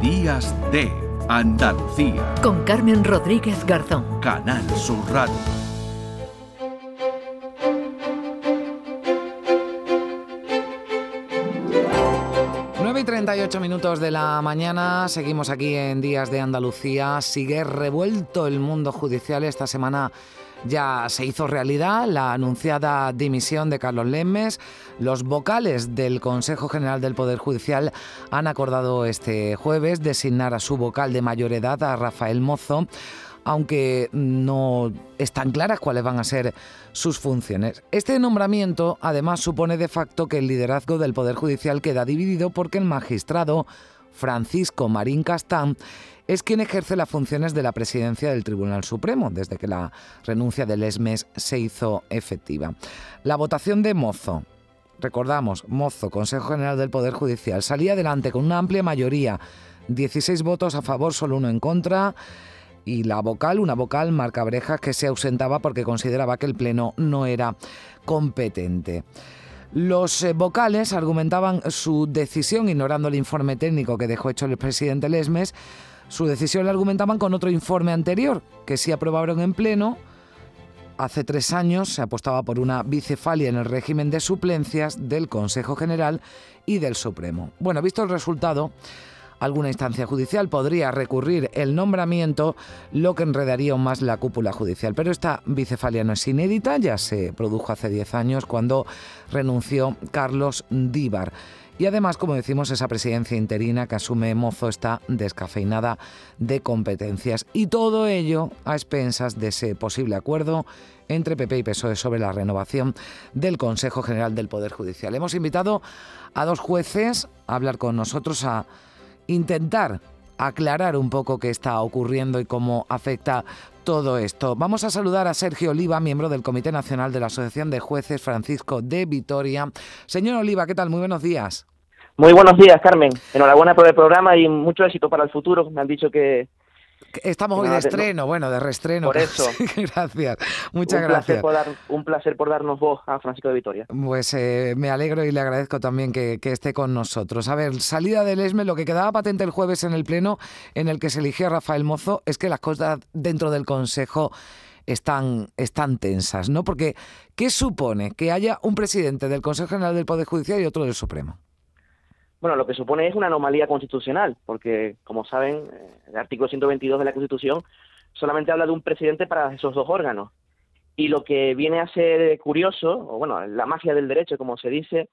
Días de Andalucía. Con Carmen Rodríguez Garzón. Canal Sur Radio. y 38 minutos de la mañana, seguimos aquí en Días de Andalucía. Sigue revuelto el mundo judicial esta semana ya se hizo realidad la anunciada dimisión de Carlos Lemes. Los vocales del Consejo General del Poder Judicial han acordado este jueves designar a su vocal de mayor edad, a Rafael Mozo, aunque no están claras cuáles van a ser sus funciones. Este nombramiento además supone de facto que el liderazgo del Poder Judicial queda dividido porque el magistrado Francisco Marín Castán es quien ejerce las funciones de la presidencia del Tribunal Supremo desde que la renuncia del ESMES se hizo efectiva. La votación de Mozo, recordamos, Mozo, Consejo General del Poder Judicial, salía adelante con una amplia mayoría, 16 votos a favor, solo uno en contra y la vocal, una vocal, Marca Brejas, que se ausentaba porque consideraba que el Pleno no era competente. Los eh, vocales argumentaban su decisión, ignorando el informe técnico que dejó hecho el presidente Lesmes, su decisión la argumentaban con otro informe anterior, que sí aprobaron en pleno. Hace tres años se apostaba por una bicefalia en el régimen de suplencias del Consejo General y del Supremo. Bueno, visto el resultado, alguna instancia judicial podría recurrir el nombramiento, lo que enredaría aún más la cúpula judicial. Pero esta bicefalia no es inédita, ya se produjo hace diez años cuando renunció Carlos Díbar. Y además, como decimos, esa presidencia interina que asume Mozo está descafeinada de competencias. Y todo ello a expensas de ese posible acuerdo entre PP y PSOE sobre la renovación del Consejo General del Poder Judicial. Hemos invitado a dos jueces a hablar con nosotros, a intentar aclarar un poco qué está ocurriendo y cómo afecta todo esto. Vamos a saludar a Sergio Oliva, miembro del Comité Nacional de la Asociación de Jueces Francisco de Vitoria. Señor Oliva, ¿qué tal? Muy buenos días. Muy buenos días, Carmen. Enhorabuena por el programa y mucho éxito para el futuro. Me han dicho que, Estamos hoy de estreno, bueno, de reestreno. Por eso. gracias, muchas un gracias. por dar, un placer por darnos voz a Francisco de Vitoria. Pues eh, me alegro y le agradezco también que, esté con nosotros. A ver, salida del ESME, lo que quedaba patente el jueves en el Pleno, en el que se eligió a Rafael Mozo, es que las cosas dentro del Consejo están, están tensas, ¿no? Porque, ¿qué supone que haya un presidente del Consejo General del Poder Judicial y otro del Supremo? Bueno, lo que supone es una anomalía constitucional, porque, como saben, eh, el artículo 122 de la Constitución solamente habla de un presidente para esos dos órganos. Y lo que viene a ser curioso, o bueno, la magia del derecho, como se dice,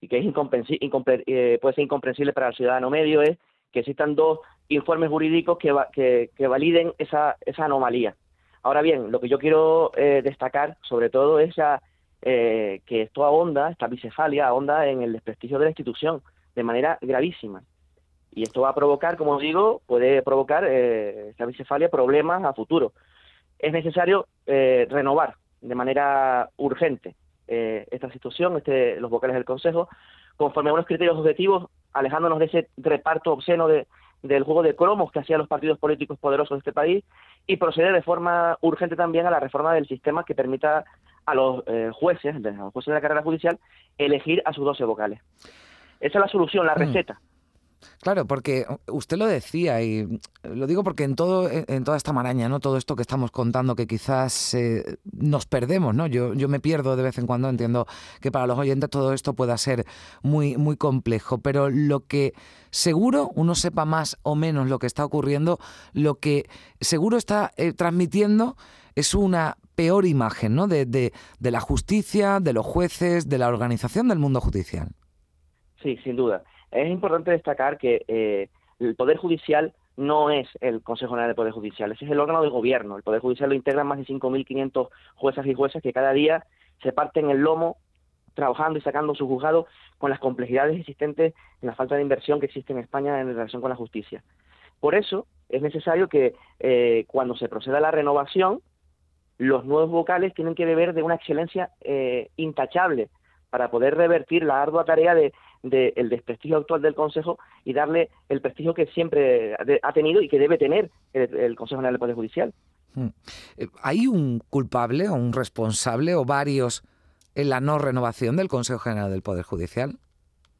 y que es eh, puede ser incomprensible para el ciudadano medio, es que existan dos informes jurídicos que, que, validen esa, esa anomalía. Ahora bien, lo que yo quiero eh, destacar, sobre todo, es que esto ahonda, esta bicefalia ahonda en el desprestigio de la institución de manera gravísima. Y esto va a provocar, como digo, puede provocar eh, esta bicefalia problemas a futuro. Es necesario eh, renovar de manera urgente eh, esta situación, este, los vocales del Consejo, conforme a unos criterios objetivos, alejándonos de ese reparto obsceno de, del juego de cromos que hacían los partidos políticos poderosos de este país y proceder de forma urgente también a la reforma del sistema que permita a los jueces, a los jueces de la carrera judicial, elegir a sus 12 vocales. Esa es la solución, la mm. receta. Claro, porque usted lo decía y lo digo porque en todo en toda esta maraña, no todo esto que estamos contando que quizás eh, nos perdemos, ¿no? Yo yo me pierdo de vez en cuando, entiendo que para los oyentes todo esto pueda ser muy muy complejo, pero lo que seguro uno sepa más o menos lo que está ocurriendo, lo que seguro está eh, transmitiendo es una peor imagen, ¿no? de, de la justicia, de los jueces, de la organización del mundo judicial. Sí, sin duda. Es importante destacar que eh, el Poder Judicial no es el Consejo General del Poder Judicial, ese es el órgano del gobierno. El Poder Judicial lo integran más de 5.500 juezas y jueces que cada día se parten el lomo trabajando y sacando su juzgado con las complejidades existentes en la falta de inversión que existe en España en relación con la justicia. Por eso es necesario que eh, cuando se proceda a la renovación, los nuevos vocales tienen que beber de una excelencia eh, intachable para poder revertir la ardua tarea de del desprestigio actual del Consejo y darle el prestigio que siempre ha tenido y que debe tener el, Consejo General del Poder Judicial. Hmm. Eh, ¿Hay un culpable o un responsable o varios en la no renovación del Consejo General del Poder Judicial?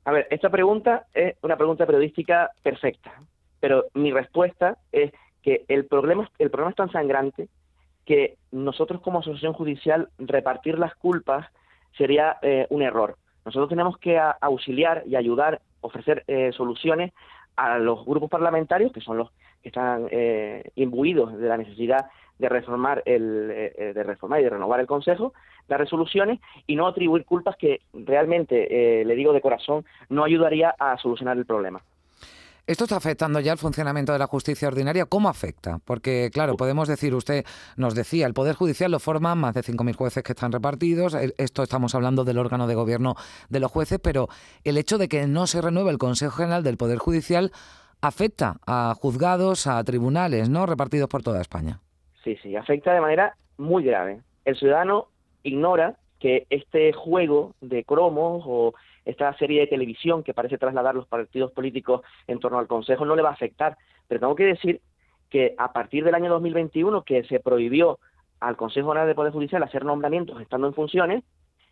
A ver, esta pregunta es una pregunta periodística perfecta. Pero mi respuesta es que el problema, el problema es tan sangrante que nosotros como asociación judicial repartir las culpas sería eh, un error. Nosotros tenemos que auxiliar y ayudar, ofrecer eh, soluciones a los grupos parlamentarios, que son los que están eh, imbuidos de la necesidad de reformar el, de reformar y de renovar el Consejo, las resoluciones y no atribuir culpas que realmente, le digo de corazón, no ayudaría a solucionar el problema. ¿Esto está afectando ya el funcionamiento de la justicia ordinaria? ¿Cómo afecta? Porque, claro, podemos decir, usted nos decía, el Poder Judicial lo forman más de 5.000 jueces que están repartidos. Esto estamos hablando del órgano de gobierno de los jueces, pero el hecho de que no se renueve el Consejo General del Poder Judicial afecta a juzgados, a tribunales, ¿no? Repartidos por toda España. Sí, sí, afecta de manera muy grave. El ciudadano ignora que este juego de cromos o esta serie de televisión que parece trasladar los partidos políticos en torno al Consejo no le va a afectar. Pero tengo que decir que a partir del año 2021, que se prohibió al Consejo General de Poder Judicial hacer nombramientos estando en funciones,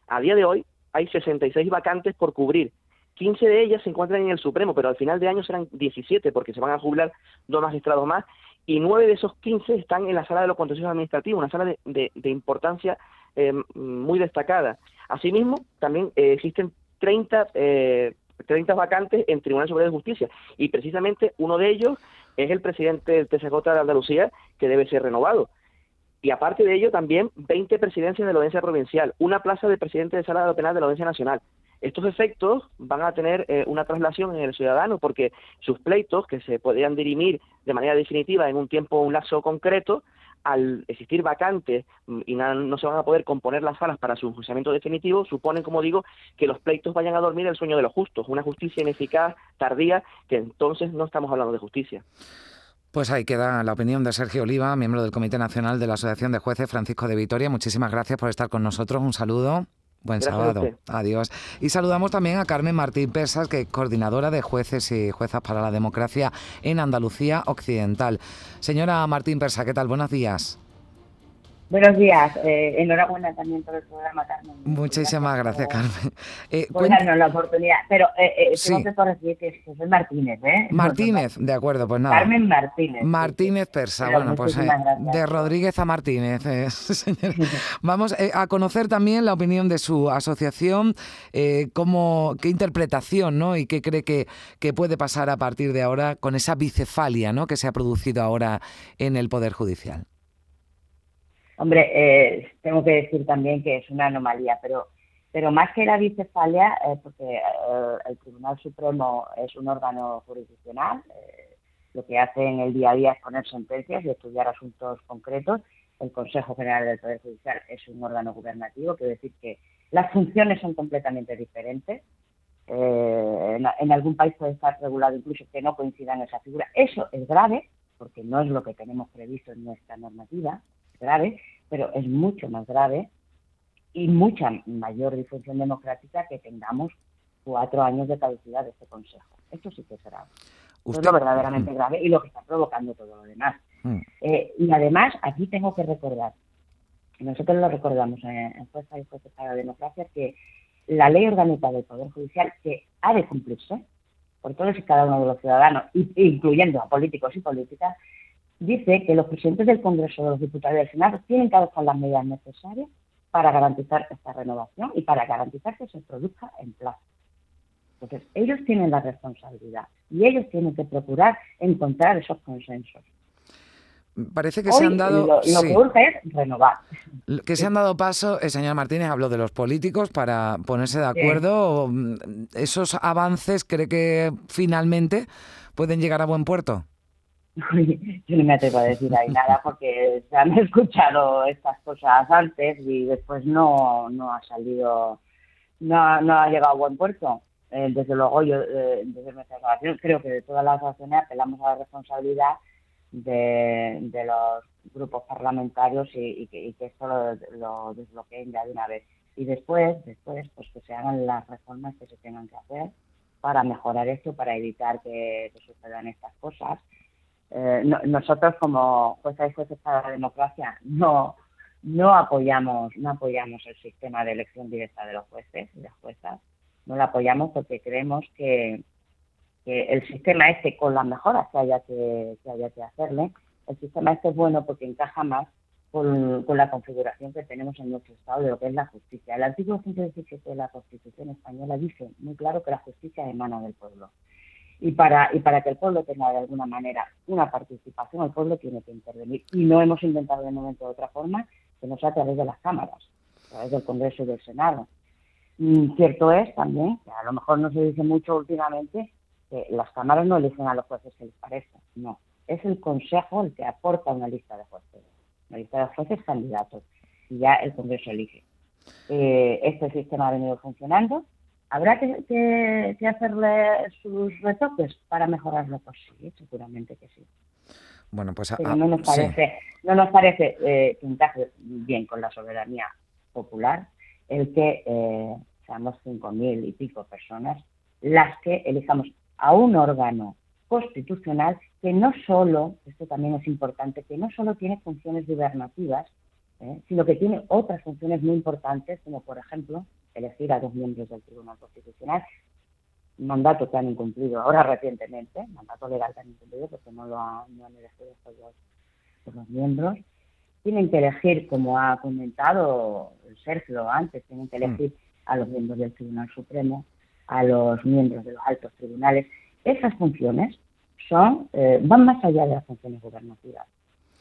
a día de hoy hay 66 vacantes por cubrir. 15 de ellas se encuentran en el Supremo, pero al final de año serán 17 porque se van a jubilar dos magistrados más y nueve de esos 15 están en la sala de los contenciosos administrativos, una sala de, importancia eh, muy destacada. Asimismo, también eh, existen 30, eh, 30 vacantes en Tribunal Superior de Justicia y precisamente uno de ellos es el presidente del TCJ de Andalucía que debe ser renovado. Y aparte de ello, también 20 presidencias de la audiencia provincial, una plaza de presidente de sala de penal de la audiencia nacional. Estos efectos van a tener eh, una traslación en el ciudadano porque sus pleitos, que se podrían dirimir de manera definitiva en un tiempo, un lazo concreto, al existir vacantes mm, y no se van a poder componer las salas para su juzgamiento definitivo, suponen, como digo, que los pleitos vayan a dormir el sueño de los justos, una justicia ineficaz, tardía, que entonces no estamos hablando de justicia. Pues ahí queda la opinión de Sergio Oliva, miembro del Comité Nacional de la Asociación de Jueces Francisco de Vitoria. Muchísimas gracias por estar con nosotros. Un saludo. Buen sábado. Adiós. Y saludamos también a Carmen Martín Persas, que es coordinadora de jueces y juezas para la democracia en Andalucía Occidental. Señora Martín Persa, ¿qué tal? Buenos días. Buenos días, eh, enhorabuena también por el programa, Carmen. Muchísimas gracias, Carmen. Eh, darnos la oportunidad, pero eh, eh tengo que corregir que es Martínez, ¿eh? Martínez, de acuerdo, pues nada. Carmen Martínez. Martínez Persa, bueno, pues eh, de Rodríguez a Martínez. Vamos a conocer también la opinión de su asociación, cómo, qué interpretación ¿no? y qué cree que, que puede pasar a partir de ahora con esa bicefalia ¿no? que se ha producido ahora en el Poder Judicial. Hombre, eh, tengo que decir también que es una anomalía, pero, pero más que la bicefalia, eh, porque eh, el Tribunal Supremo es un órgano jurisdiccional, lo que hace en el día a día es poner sentencias y estudiar asuntos concretos. El Consejo General del Poder Judicial es un órgano gubernativo, quiere decir que las funciones son completamente diferentes. en, en, algún país puede estar regulado incluso que no coincidan esa figura. Eso es grave, porque no es lo que tenemos previsto en nuestra normativa grave, pero es mucho más grave y mucha mayor disfunción democrática que tengamos cuatro años de caducidad de este Consejo. Esto sí que es grave. es lo verdaderamente mm. grave y lo que está provocando todo lo demás. Mm. Eh, y además, aquí tengo que recordar, nosotros lo recordamos en, Fuerza y Fuerza para la Democracia, que la ley orgánica del Poder Judicial, que ha de cumplirse por todos y cada uno de los ciudadanos, incluyendo a políticos y políticas, dice que los presidentes del Congreso, de los diputados y del Senado tienen que adoptar las medidas necesarias para garantizar esta renovación y para garantizar que se produzca en plazo. Entonces, ellos tienen la responsabilidad y ellos tienen que procurar encontrar esos consensos. Parece que se han dado. Lo, que urge es renovar. Que se han dado paso, el señor Martínez habló de los políticos para ponerse de acuerdo. ¿Esos avances cree que finalmente pueden llegar a buen puerto? yo no me atrevo a decir ahí nada porque se han escuchado estas cosas antes y después no, no ha salido, no, no ha llegado a buen puerto. Eh, desde luego, yo, eh, desde nuestra relación, creo que de todas las acciones apelamos a la responsabilidad de, de los grupos parlamentarios y, que, esto lo, lo, desbloqueen ya de una vez. Y después, después, pues que se hagan las reformas que se tengan que hacer para mejorar esto, para evitar que sucedan estas cosas eh, nosotros como jueces y jueces para la democracia no no apoyamos no apoyamos el sistema de elección directa de los jueces y las juezas no lo apoyamos porque creemos que que el sistema este, con las mejoras que haya que, que haya que hacerle, el sistema este es bueno porque encaja más con, la configuración que tenemos en nuestro Estado de lo que es la justicia. El artículo 117 de la Constitución española dice muy claro que la justicia emana del pueblo. Y para, y para que el pueblo tenga de alguna manera una participación, el pueblo tiene que intervenir. Y no hemos intentado de momento de otra forma que no sea a través de las cámaras, a través del Congreso y del Senado. Y cierto es también, que a lo mejor no se dice mucho últimamente, que las cámaras no eligen a los jueces que les parezca. No, es el Consejo el que aporta una lista de jueces la lista de jueces candidatos y ya el Congreso elige. Eh, este sistema ha venido funcionando. ¿Habrá que, hacerle sus retoques para mejorarlo? Pues sí, seguramente que sí. Bueno, pues Pero no nos parece, no nos parece eh, que encaje bien con la soberanía popular el que eh, seamos cinco mil y pico personas las que elijamos a un órgano constitucional que no solo, esto también es importante, que no solo tiene funciones gubernativas, ¿eh? sino que tiene otras funciones muy importantes, como por ejemplo elegir a dos miembros del Tribunal Constitucional, mandato que han incumplido ahora recientemente, mandato legal que han incumplido porque no lo han, elegido por los, miembros. Tienen que elegir, como ha comentado Sergio antes, tienen que elegir a los miembros del Tribunal Supremo, a los miembros de los altos tribunales esas funciones son, eh, van más allá de las funciones gubernativas.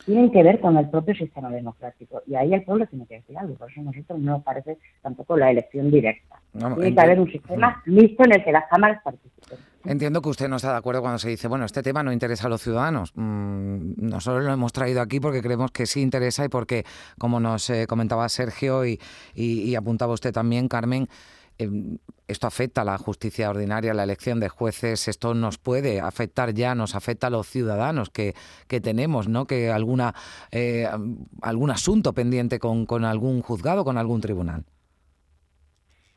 Tienen que ver con el propio sistema democrático. Y ahí el pueblo tiene que decir algo. Por eso a nosotros no nos parece tampoco la elección directa. tiene que haber un sistema listo en el que las cámaras participen. Entiendo que usted no está de acuerdo cuando se dice, bueno, este tema no interesa a los ciudadanos. Mm, nosotros lo hemos traído aquí porque creemos que sí interesa y porque, como nos eh, comentaba Sergio y apuntaba usted también, Carmen, esto afecta a la justicia ordinaria, la elección de jueces, esto nos puede afectar ya, nos afecta a los ciudadanos que, que tenemos, ¿no? Que alguna eh, algún asunto pendiente con, con algún juzgado, con algún tribunal.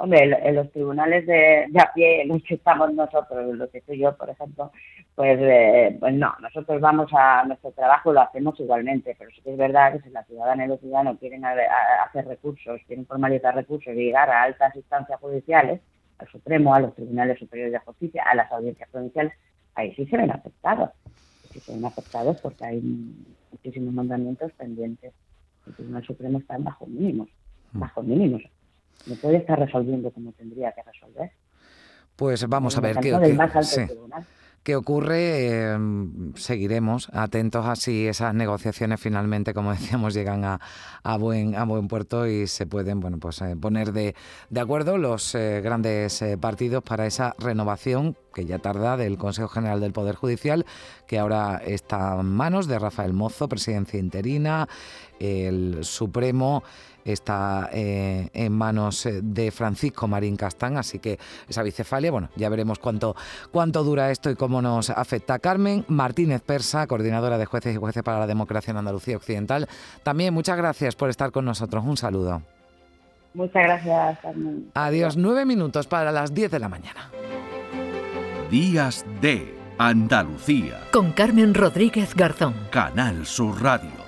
Hombre, en los tribunales de, de a pie, en los que estamos nosotros, los que estoy yo, por ejemplo, pues, eh, pues no, nosotros vamos a nuestro trabajo, lo hacemos igualmente, pero sí que es verdad que si la ciudadana y los ciudadanos quieren hacer recursos, quieren formalizar recursos y llegar a altas instancias judiciales, al Supremo, a los tribunales superiores de justicia, a las audiencias provinciales, ahí sí se ven afectados. Sí se ven afectados porque hay muchísimos mandamientos pendientes. El Tribunal Supremo está bajo mínimos, bajo mínimos no puede estar resolviendo como tendría que resolver. Pues vamos a ver qué, qué, ocurre. Em, seguiremos atentos a si esas negociaciones finalmente, como decíamos, llegan a, a, buen, a buen puerto y se pueden bueno, pues, eh, poner de, de, acuerdo los eh, grandes eh, partidos para esa renovación que ya tarda del Consejo General del Poder Judicial, que ahora está en manos de Rafael Mozo, presidencia interina, el Supremo está eh, en manos eh, de Francisco Marín Castán, así que esa bicefalia, bueno, ya veremos cuánto, cuánto dura esto y cómo nos afecta. Carmen Martínez Persa, coordinadora de jueces y jueces para la democracia en Andalucía Occidental, también muchas gracias por estar con nosotros. Un saludo. Muchas gracias, Carmen. Adiós, nueve minutos para las diez de la mañana. Días de Andalucía. Con Carmen Rodríguez Garzón. Canal Sur Radio.